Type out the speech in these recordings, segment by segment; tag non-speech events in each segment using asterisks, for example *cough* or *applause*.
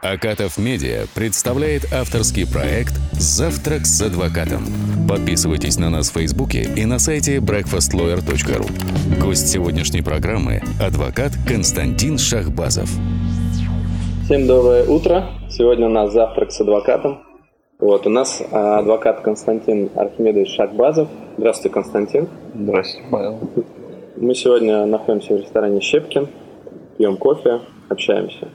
Акатов Медиа представляет авторский проект «Завтрак с адвокатом». Подписывайтесь на нас в Фейсбуке и на сайте breakfastlawyer.ru. Гость сегодняшней программы – адвокат Константин Шахбазов. Всем доброе утро. Сегодня у нас завтрак с адвокатом. Вот, у нас а, адвокат Константин Архимедович Шахбазов. Здравствуйте, Константин. Здравствуйте, Павел. Мы сегодня находимся в ресторане «Щепкин», пьем кофе, общаемся.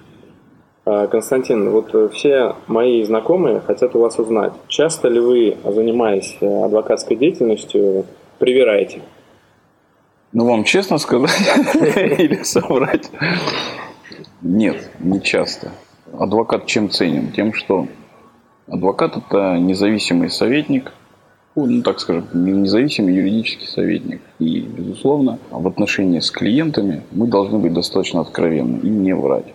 А, Константин, вот э, все мои знакомые хотят у вас узнать, часто ли вы, занимаясь э, адвокатской деятельностью, привираете? Ну, вам честно сказать *laughs* или соврать? Нет, не часто. Адвокат чем ценен? Тем, что адвокат – это независимый советник, ну, так скажем, независимый юридический советник. И, безусловно, в отношении с клиентами мы должны быть достаточно откровенны и не врать.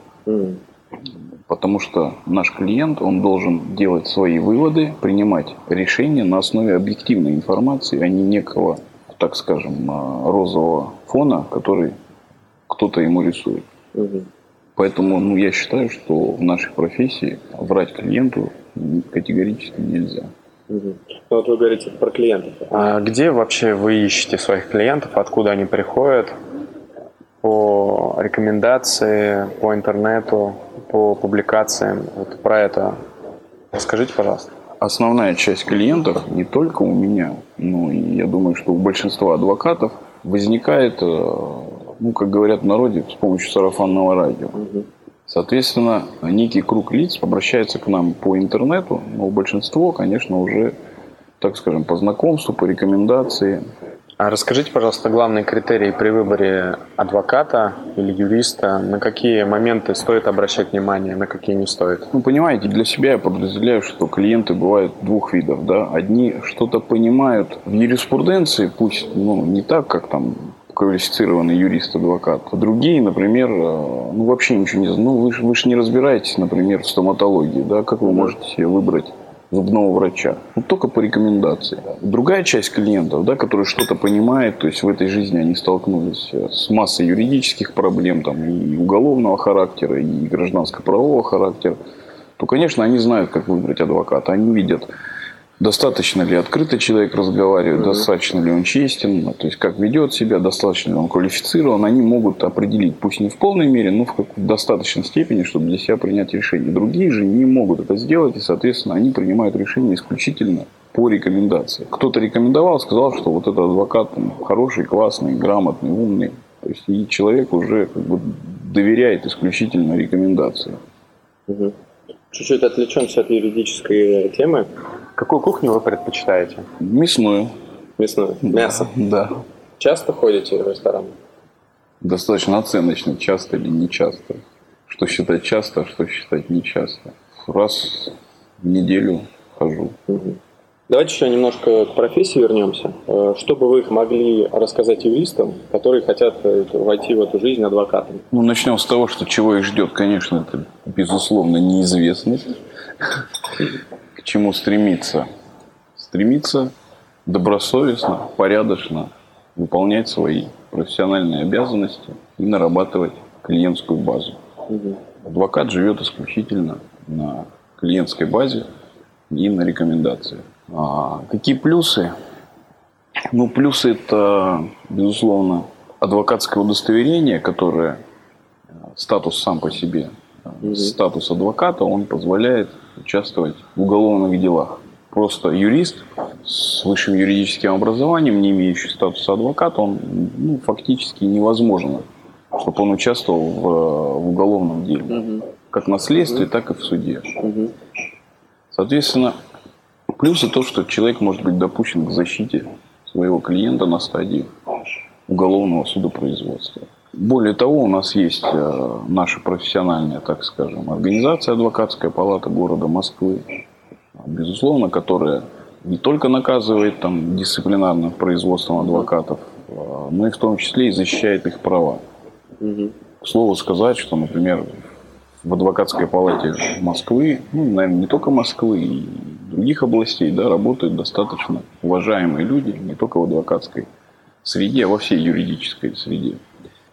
Потому что наш клиент, он должен делать свои выводы, принимать решения на основе объективной информации, а не некого, так скажем, а, розового фона, который кто-то ему рисует. Угу. Поэтому ну, я считаю, что в нашей профессии врать клиенту категорически нельзя. Угу. Ну, вот вы говорите про клиентов. А где вообще вы ищете своих клиентов, откуда они приходят? По рекомендации, по интернету, по публикациям. Вот про это расскажите, пожалуйста. Основная часть клиентов не только у меня, но и я думаю, что у большинства адвокатов возникает, э, ну, как говорят в народе, с помощью сарафанного радио. Соответственно, некий круг лиц обращается к нам по интернету, но большинство, конечно, уже, так скажем, по знакомству, по рекомендации, а расскажите, пожалуйста, главные критерии при выборе адвоката или юриста, на какие моменты стоит обращать внимание, на какие не стоит? Ну, понимаете, для себя я подразделяю, что клиенты бывают двух видов. Да? Одни что-то понимают в юриспруденции, пусть ну, не так, как там квалифицированный юрист-адвокат. А другие, например, э, ну вообще ничего не знают. Ну вы же вы не разбираетесь, например, в стоматологии, да, как вы можете себе выбрать зубного врача. Ну, только по рекомендации. Другая часть клиентов, да, которые что-то понимают, то есть в этой жизни они столкнулись э, с массой юридических проблем, там, и уголовного характера, и гражданско-правового характера, то, конечно, они знают, как выбрать адвоката. Они видят достаточно ли открыто человек разговаривает, mm-hmm. достаточно ли он честен, ну, то есть как ведет себя, достаточно ли он квалифицирован, они могут определить, пусть не в полной мере, но в, как, в достаточной степени, чтобы для себя принять решение. Другие же не могут это сделать, и, соответственно, они принимают решение исключительно по рекомендации. Кто-то рекомендовал, сказал, что вот этот адвокат там, хороший, классный, грамотный, умный. То есть и человек уже как бы доверяет исключительно рекомендации. Угу. Чуть-чуть отвлечемся от юридической темы. Какую кухню вы предпочитаете? Мясную. Мясную? Мясо? Да. Часто ходите в ресторан? Достаточно оценочно, часто или не часто. Что считать часто, а что считать не часто. Раз в неделю хожу. Угу. Давайте еще немножко к профессии вернемся. Э, что бы вы могли рассказать юристам, которые хотят э, войти в эту жизнь адвокатом? Ну, начнем с того, что чего их ждет, конечно, это, безусловно, неизвестность. К чему стремиться? Стремиться добросовестно, порядочно выполнять свои профессиональные обязанности и нарабатывать клиентскую базу. Адвокат живет исключительно на клиентской базе и на рекомендациях. А какие плюсы? Ну, плюсы это, безусловно, адвокатское удостоверение, которое э, статус сам по себе, mm-hmm. статус адвоката, он позволяет участвовать в уголовных делах. Просто юрист с высшим юридическим образованием, не имеющий статуса адвоката, он ну, фактически невозможно, чтобы он участвовал в, в уголовном деле. Mm-hmm. Как на следствии, mm-hmm. так и в суде. Mm-hmm. Соответственно, Плюсы то, что человек может быть допущен к защите своего клиента на стадии уголовного судопроизводства. Более того, у нас есть э, наша профессиональная, так скажем, организация Адвокатская палата города Москвы, безусловно, которая не только наказывает там, дисциплинарным производством адвокатов, э, но и в том числе и защищает их права. Угу. К слову сказать, что, например, в адвокатской палате Москвы, ну, наверное, не только Москвы, и других областей да, работают достаточно уважаемые люди, не только в адвокатской среде, а во всей юридической среде.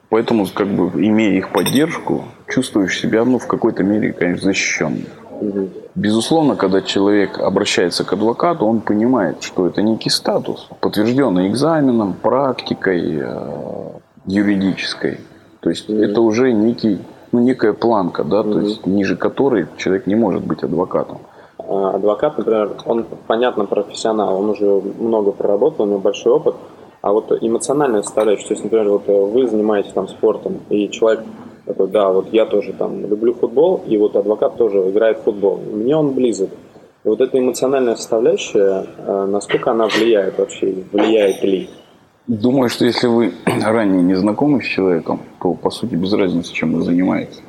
Поэтому, как бы, имея их поддержку, чувствуешь себя, ну, в какой-то мере, конечно, защищенным. Безусловно, когда человек обращается к адвокату, он понимает, что это некий статус, подтвержденный экзаменом, практикой э, юридической. То есть угу. это уже некий, ну, некая планка, да, угу. то есть ниже которой человек не может быть адвокатом. А, адвокат, например, он, понятно, профессионал, он уже много проработал, у него большой опыт, а вот эмоциональная составляющая, то есть, например, вот вы занимаетесь там спортом, и человек такой, да, вот я тоже там люблю футбол, и вот адвокат тоже играет в футбол. Мне он близок. И вот эта эмоциональная составляющая, э, насколько она влияет вообще, влияет ли? Думаю, что если вы *clears throat* ранее не знакомы с человеком, то по сути без разницы, чем вы занимаетесь.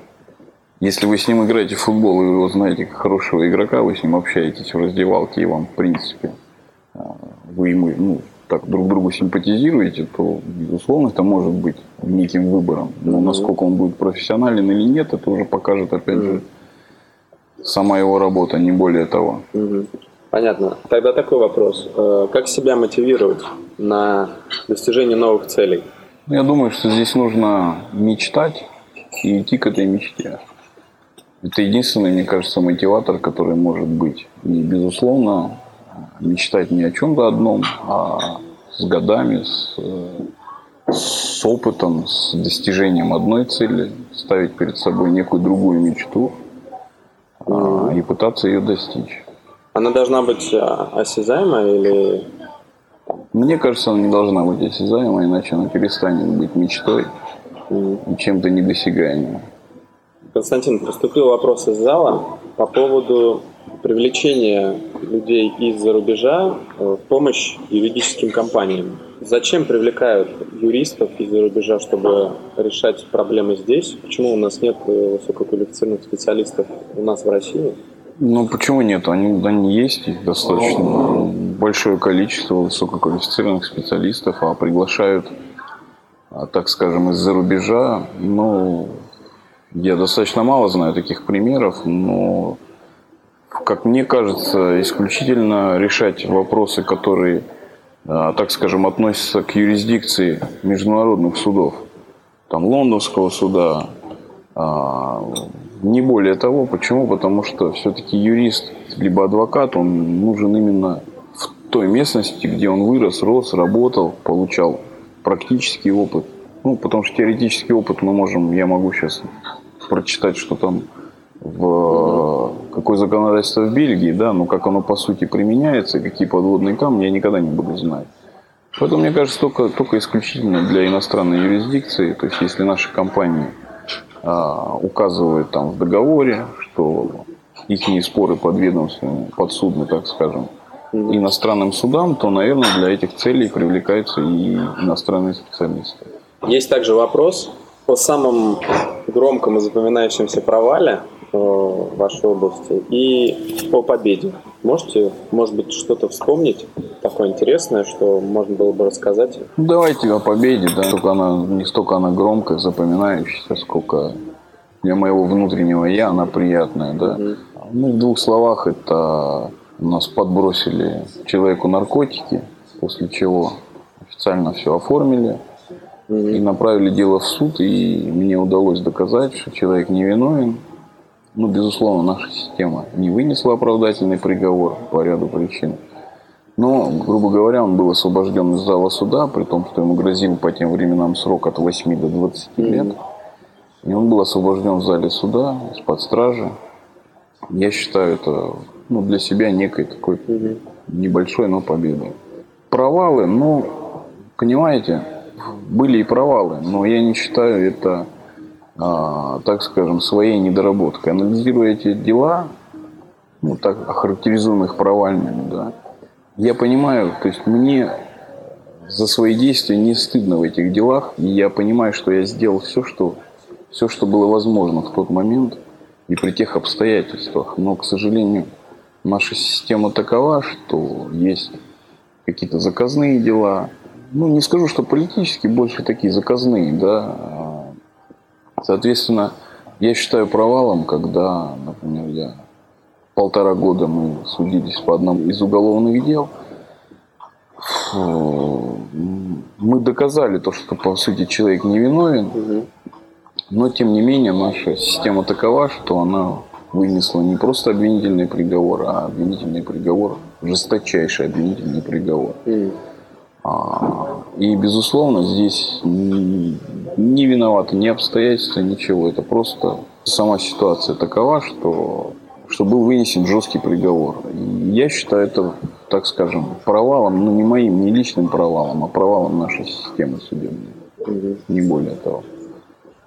Если вы с ним играете в футбол, и вы его знаете как хорошего игрока, вы с ним общаетесь в раздевалке, и вам, в принципе, э, вы ему ну, так друг другу симпатизируете, то, безусловно, это может быть неким выбором. Но насколько он будет профессионален или нет, это уже покажет, опять же, сама его работа, не более того. Понятно. Тогда такой вопрос. Э, как себя мотивировать на достижение новых целей? Я думаю, что здесь нужно мечтать и идти к этой мечте. Это единственный, мне кажется, мотиватор, который может быть. И, безусловно, мечтать не о чем-то одном, а с годами, с, с опытом, с достижением одной цели, ставить перед собой некую другую мечту а, и пытаться ее достичь. Она должна быть а, осязаемая или... Мне кажется, она не должна быть осязаемой, иначе она перестанет быть мечтой и чем-то недосягаемым. Константин, поступил вопрос из зала по поводу привлечения людей из-за рубежа э, в помощь юридическим компаниям. Зачем привлекают юристов из-за рубежа, чтобы решать проблемы здесь? Почему у нас нет э, высококвалифицированных специалистов у нас в России? Ну, почему нет? Они, они есть, достаточно большое количество высококвалифицированных специалистов, а приглашают, а, так скажем, из-за рубежа. Ну, я достаточно мало знаю таких примеров, но как мне кажется, исключительно решать вопросы, которые, а, так скажем, относятся к юрисдикции международных судов, там лондонского суда, а, не более того. Почему? Потому что все-таки юрист либо адвокат, он нужен именно в той местности, где он вырос, рос, работал, получал практический опыт. Ну, потому что теоретический опыт мы можем, я могу сейчас прочитать, что там в какое законодательство в Бельгии, да, но как оно по сути применяется, какие подводные камни, я никогда не буду знать. Поэтому, мне кажется, только, только исключительно для иностранной юрисдикции, то есть если наши компании указывают там в договоре, что их споры подведомственны, подсудны, так скажем, иностранным судам, то, наверное, для этих целей привлекаются и иностранные специалисты. Есть также вопрос о самом громком и запоминающемся провале в вашей области и по победе. Можете, может быть, что-то вспомнить такое интересное, что можно было бы рассказать? Ну, давайте о победе, да. Только она, не столько она громкая, запоминающаяся, сколько для моего внутреннего я она приятная, да. Mm-hmm. Ну, в двух словах, это нас подбросили человеку наркотики, после чего официально все оформили и направили дело в суд, и мне удалось доказать, что человек невиновен, ну, безусловно, наша система не вынесла оправдательный приговор по ряду причин. Но, грубо говоря, он был освобожден из зала суда, при том, что ему грозил по тем временам срок от 8 до 20 лет. И он был освобожден в зале суда из-под стражи. Я считаю это ну, для себя некой такой небольшой, но победой. Провалы, ну, понимаете, были и провалы, но я не считаю это так скажем, своей недоработкой. Анализируя эти дела, ну, так охарактеризуем их провальными, да, я понимаю, то есть мне за свои действия не стыдно в этих делах, и я понимаю, что я сделал все, что, все, что было возможно в тот момент и при тех обстоятельствах. Но, к сожалению, наша система такова, что есть какие-то заказные дела. Ну, не скажу, что политические, больше такие заказные, да, Соответственно, я считаю провалом, когда, например, я полтора года мы судились по одному из уголовных дел. мы доказали то, что, по сути, человек невиновен, но, тем не менее, наша система такова, что она вынесла не просто обвинительный приговор, а обвинительный приговор, жесточайший обвинительный приговор. А, и, безусловно, здесь не виноваты ни обстоятельства, ничего. Это просто сама ситуация такова, что, что был вынесен жесткий приговор. И я считаю это, так скажем, провалом, ну не моим, не личным провалом, а провалом нашей системы судебной. Угу. Не более того.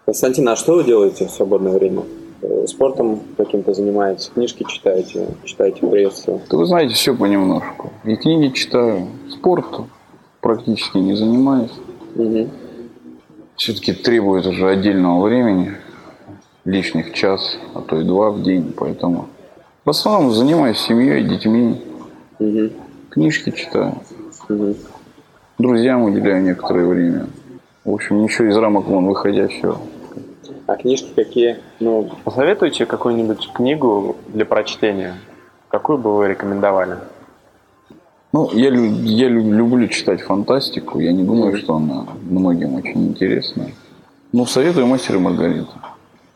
Константин, а что вы делаете в свободное время? Э, спортом каким-то занимаетесь, книжки читаете, читаете прессы? Да вы знаете, все понемножку. И книги читаю, спортом практически не занимаюсь. Угу. Все-таки требует уже отдельного времени, лишних час, а то и два в день, поэтому в основном занимаюсь семьей, детьми, угу. книжки читаю, угу. друзьям уделяю некоторое время. В общем, ничего из рамок вон выходящего. А книжки какие? Ну, посоветуйте какую-нибудь книгу для прочтения. Какую бы вы рекомендовали? Ну, я, я люблю читать фантастику. Я не думаю, что она многим очень интересна. Ну, советую «Мастер и Маргарита».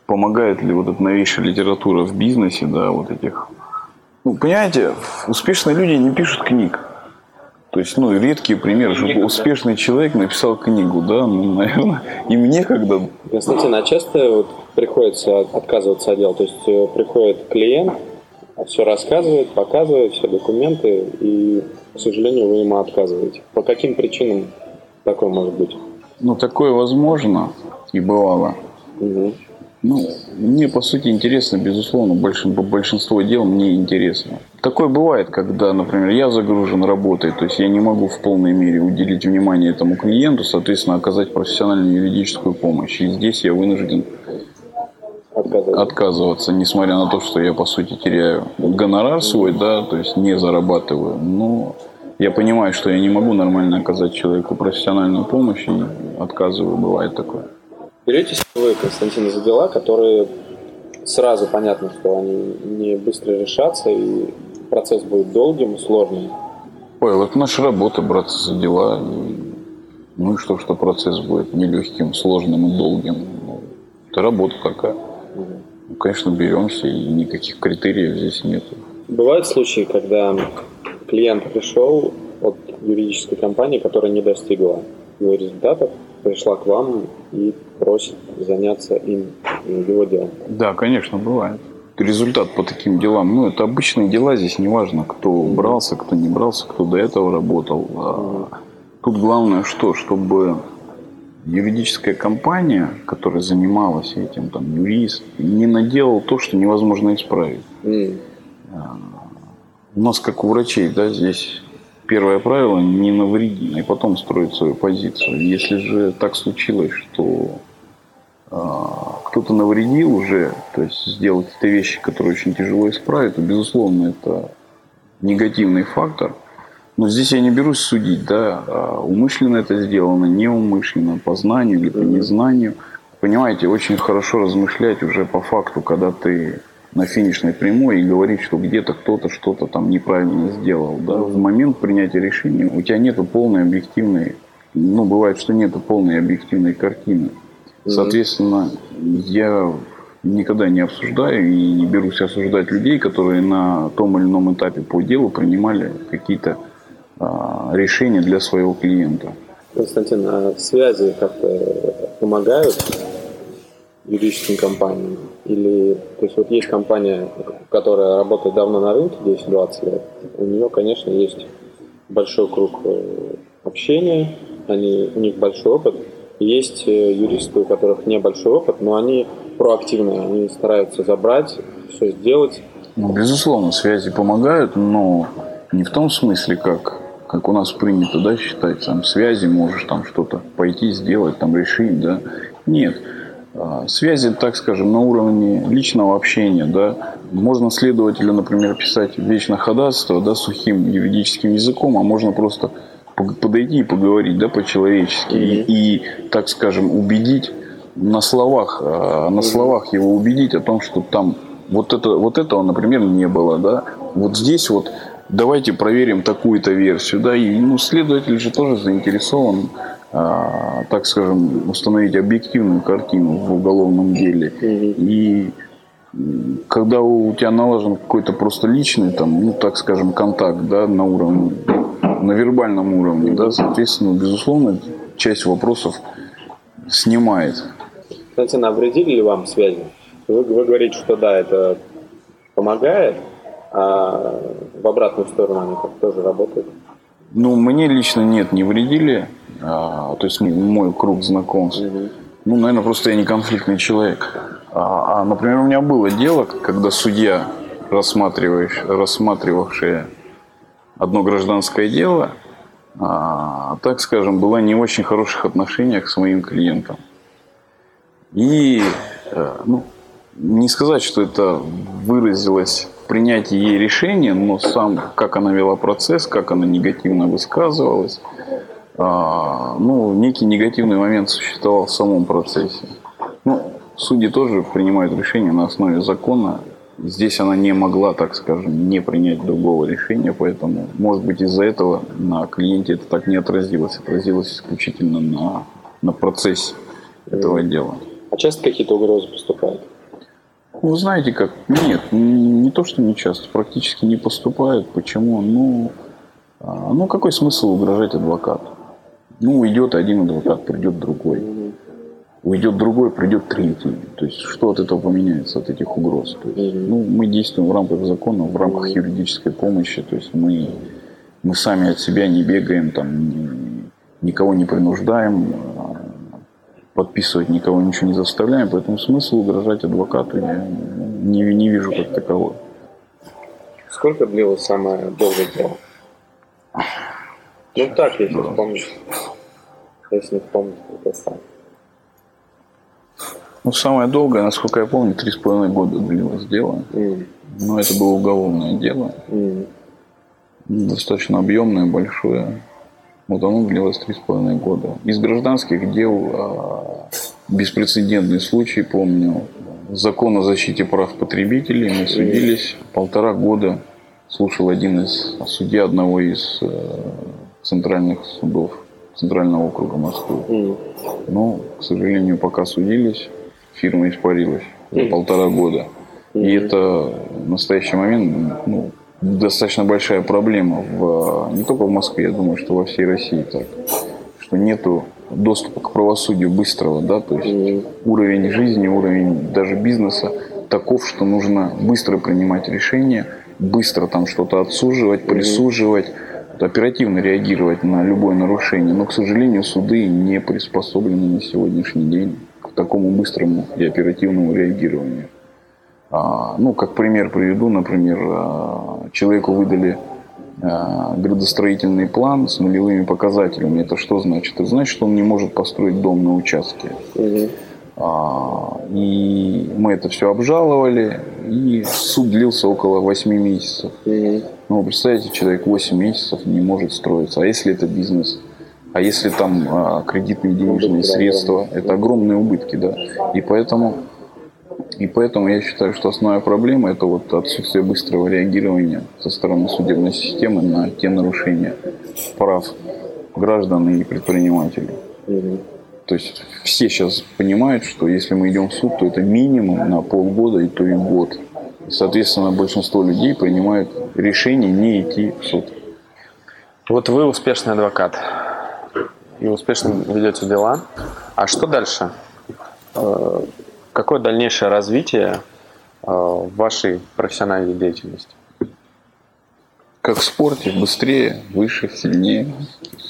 Помогает ли вот эта новейшая литература в бизнесе, да, вот этих... Ну, понимаете, успешные люди не пишут книг. То есть, ну, редкие примеры, чтобы успешный человек написал книгу, да, ну, наверное, им некогда. Константин, а часто вот приходится отказываться от дел? То есть, э, приходит клиент, все рассказывает, показывает, все документы, и к сожалению, вы ему отказываете. По каким причинам такое может быть? Ну, такое возможно и бывало. Угу. Ну, мне, по сути, интересно, безусловно, большинство дел мне интересно. Такое бывает, когда, например, я загружен работой, то есть я не могу в полной мере уделить внимание этому клиенту, соответственно, оказать профессиональную юридическую помощь. И здесь я вынужден отказываться. отказываться, несмотря на то, что я, по сути, теряю гонорар свой, да, то есть не зарабатываю. Но я понимаю, что я не могу нормально оказать человеку профессиональную помощь и отказываю, бывает такое. Беретесь вы, Константин, за дела, которые сразу понятно, что они не быстро решатся, и процесс будет долгим, сложным? Ой, вот наша работа, браться за дела. Ну и что, что процесс будет нелегким, сложным и долгим. Ну, это работа такая. Ну, конечно, беремся, и никаких критериев здесь нет. Бывают случаи, когда клиент пришел от юридической компании, которая не достигла его результатов, пришла к вам и просит заняться им, его делом. Да, конечно, бывает. Результат по таким делам, ну, это обычные дела, здесь неважно, кто брался, кто не брался, кто до этого работал. А тут главное что, чтобы юридическая компания, которая занималась этим, там, юрист, не наделал то, что невозможно исправить. Mm. У нас, как у врачей, да, здесь первое правило – не навреди, и потом строить свою позицию. Если же так случилось, что а, кто-то навредил уже, то есть сделал какие-то вещи, которые очень тяжело исправить, то, безусловно, это негативный фактор – но здесь я не берусь судить, да, а умышленно это сделано, неумышленно, по знанию или по незнанию. Понимаете, очень хорошо размышлять уже по факту, когда ты на финишной прямой и говорить, что где-то кто-то что-то там неправильно сделал. Да? В момент принятия решения у тебя нет полной объективной, ну, бывает, что нет полной объективной картины. Соответственно, я никогда не обсуждаю и не берусь осуждать людей, которые на том или ином этапе по делу принимали какие-то а, решение для своего клиента. Константин, а связи как-то помогают юридическим компаниям? Или, то есть вот есть компания, которая работает давно на рынке, 10-20 лет, у нее, конечно, есть большой круг э, общения, они, у них большой опыт. Есть э, юристы, у которых небольшой опыт, но они проактивные, они стараются забрать, все сделать. Ну, безусловно, связи помогают, но не в том смысле, как как у нас принято, да, считать, там, связи можешь там что-то пойти сделать, там, решить, да. Нет. А, связи, так скажем, на уровне личного общения, да. Можно следователю, например, писать вечно ходатайство, да, сухим юридическим языком, а можно просто подойти и поговорить, да, по-человечески. Mm-hmm. И, и, так скажем, убедить на словах, а, на словах его убедить о том, что там вот, это, вот этого, например, не было, да. Вот здесь вот давайте проверим такую-то версию, да, и ну, следователь же тоже заинтересован, а, так скажем, установить объективную картину в уголовном деле. И когда у тебя налажен какой-то просто личный, там, ну, так скажем, контакт, да, на уровне, на вербальном уровне, да, соответственно, безусловно, часть вопросов снимает. Кстати, навредили ли вам связи? Вы, вы говорите, что да, это помогает, а в обратную сторону они как тоже работают? Ну, мне лично нет, не вредили. А, то есть мой круг знакомств. Угу. Ну, наверное, просто я не конфликтный человек. А, а, например, у меня было дело, когда судья, рассматривавшая одно гражданское дело, а, так скажем, была не в очень хороших отношениях с моим клиентом. И, э, ну, не сказать, что это выразилось принятии ей решения, но сам, как она вела процесс, как она негативно высказывалась, а, ну, некий негативный момент существовал в самом процессе. Ну, судьи тоже принимают решения на основе закона. Здесь она не могла, так скажем, не принять другого решения, поэтому, может быть, из-за этого на клиенте это так не отразилось. Отразилось исключительно на, на процессе этого дела. А часто какие-то угрозы поступают? Вы знаете как? Нет, не то, что не часто, практически не поступают. Почему? Ну, а, ну какой смысл угрожать адвокату? Ну, уйдет один адвокат, придет другой. Уйдет другой, придет третий. То есть, что от этого поменяется, от этих угроз? То есть, ну, мы действуем в рамках закона, в рамках юридической помощи. То есть, мы, мы сами от себя не бегаем, там, никого не принуждаем, подписывать никого ничего не заставляем. Поэтому смысл угрожать адвокату я не, не вижу как такового. Сколько длилось самое долгое дело? Ну так, если да. вспомнить. Если не вспомнить, то сам. Ну, самое долгое, насколько я помню, три с половиной года длилось дело. Mm. Но это было уголовное дело. Mm. Достаточно объемное, большое. Вот оно длилось три с половиной года. Из гражданских дел а, беспрецедентный случай, помню. Закон о защите прав потребителей. Мы судились полтора года. Слушал один из судья одного из э, центральных судов Центрального округа Москвы. Но, к сожалению, пока судились, фирма испарилась за полтора года. И это в настоящий момент ну, достаточно большая проблема в, не только в Москве, я думаю, что во всей России так. Что нету доступа к правосудию быстрого, да, то есть mm. уровень жизни, уровень даже бизнеса таков, что нужно быстро принимать решения, быстро там что-то отсуживать, присуживать, оперативно реагировать на любое нарушение, но, к сожалению, суды не приспособлены на сегодняшний день к такому быстрому и оперативному реагированию. А, ну, как пример приведу, например, а, человеку выдали а, градостроительный план с нулевыми показателями. Это что значит? Это значит, что он не может построить дом на участке. Угу. И мы это все обжаловали, и суд длился около 8 месяцев. Угу. Ну, представляете, человек 8 месяцев не может строиться. А если это бизнес? А если там кредитные денежные средства? Это огромные убытки, да. И поэтому, и поэтому я считаю, что основная проблема это вот отсутствие быстрого реагирования со стороны судебной системы на те нарушения прав граждан и предпринимателей. Угу. То есть все сейчас понимают, что если мы идем в суд, то это минимум на полгода и то и год. Соответственно, большинство людей принимают решение не идти в суд. Вот вы успешный адвокат и успешно ведете дела. А что дальше? Э, какое дальнейшее развитие э, вашей профессиональной деятельности? Как в спорте, быстрее, выше, сильнее.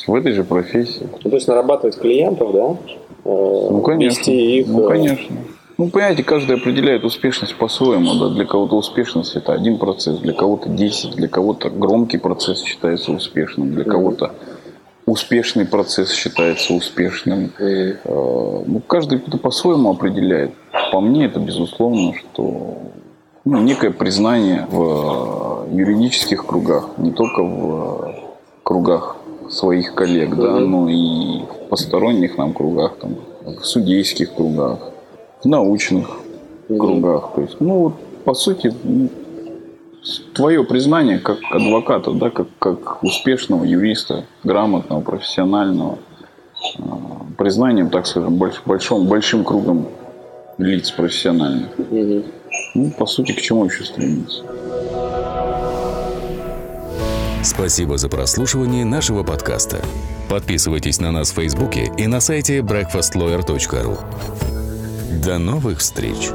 В этой же профессии. Ну, то есть нарабатывать клиентов, да? Э, ну, конечно. Вести их. Ну, конечно. Ну, понимаете, каждый определяет успешность по-своему. Да? Для кого-то успешность это один процесс, для кого-то 10, для кого-то громкий процесс считается успешным, для кого-то успешный процесс считается успешным. Э, ну, каждый кто по-своему определяет. По мне это безусловно, что ну, некое признание в юридических кругах, не только в кругах своих коллег, да, но и в посторонних нам кругах, там, в судейских кругах, в научных кругах. То есть, ну, вот, по сути, ну, твое признание как адвоката, да, как, как успешного юриста, грамотного, профессионального, э, признанием, так скажем, больш, большим, большим кругом лиц профессиональных. Угу. Ну, по сути, к чему еще стремиться? Спасибо за прослушивание нашего подкаста. Подписывайтесь на нас в Фейсбуке и на сайте breakfastlawyer.ru. До новых встреч!